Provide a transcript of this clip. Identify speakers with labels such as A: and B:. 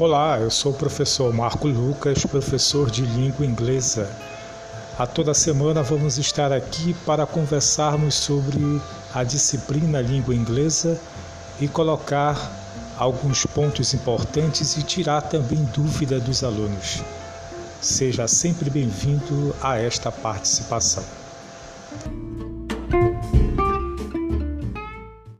A: Olá, eu sou o professor Marco Lucas, professor de língua inglesa. A toda semana vamos estar aqui para conversarmos sobre a disciplina língua inglesa e colocar alguns pontos importantes e tirar também dúvida dos alunos. Seja sempre bem-vindo a esta participação.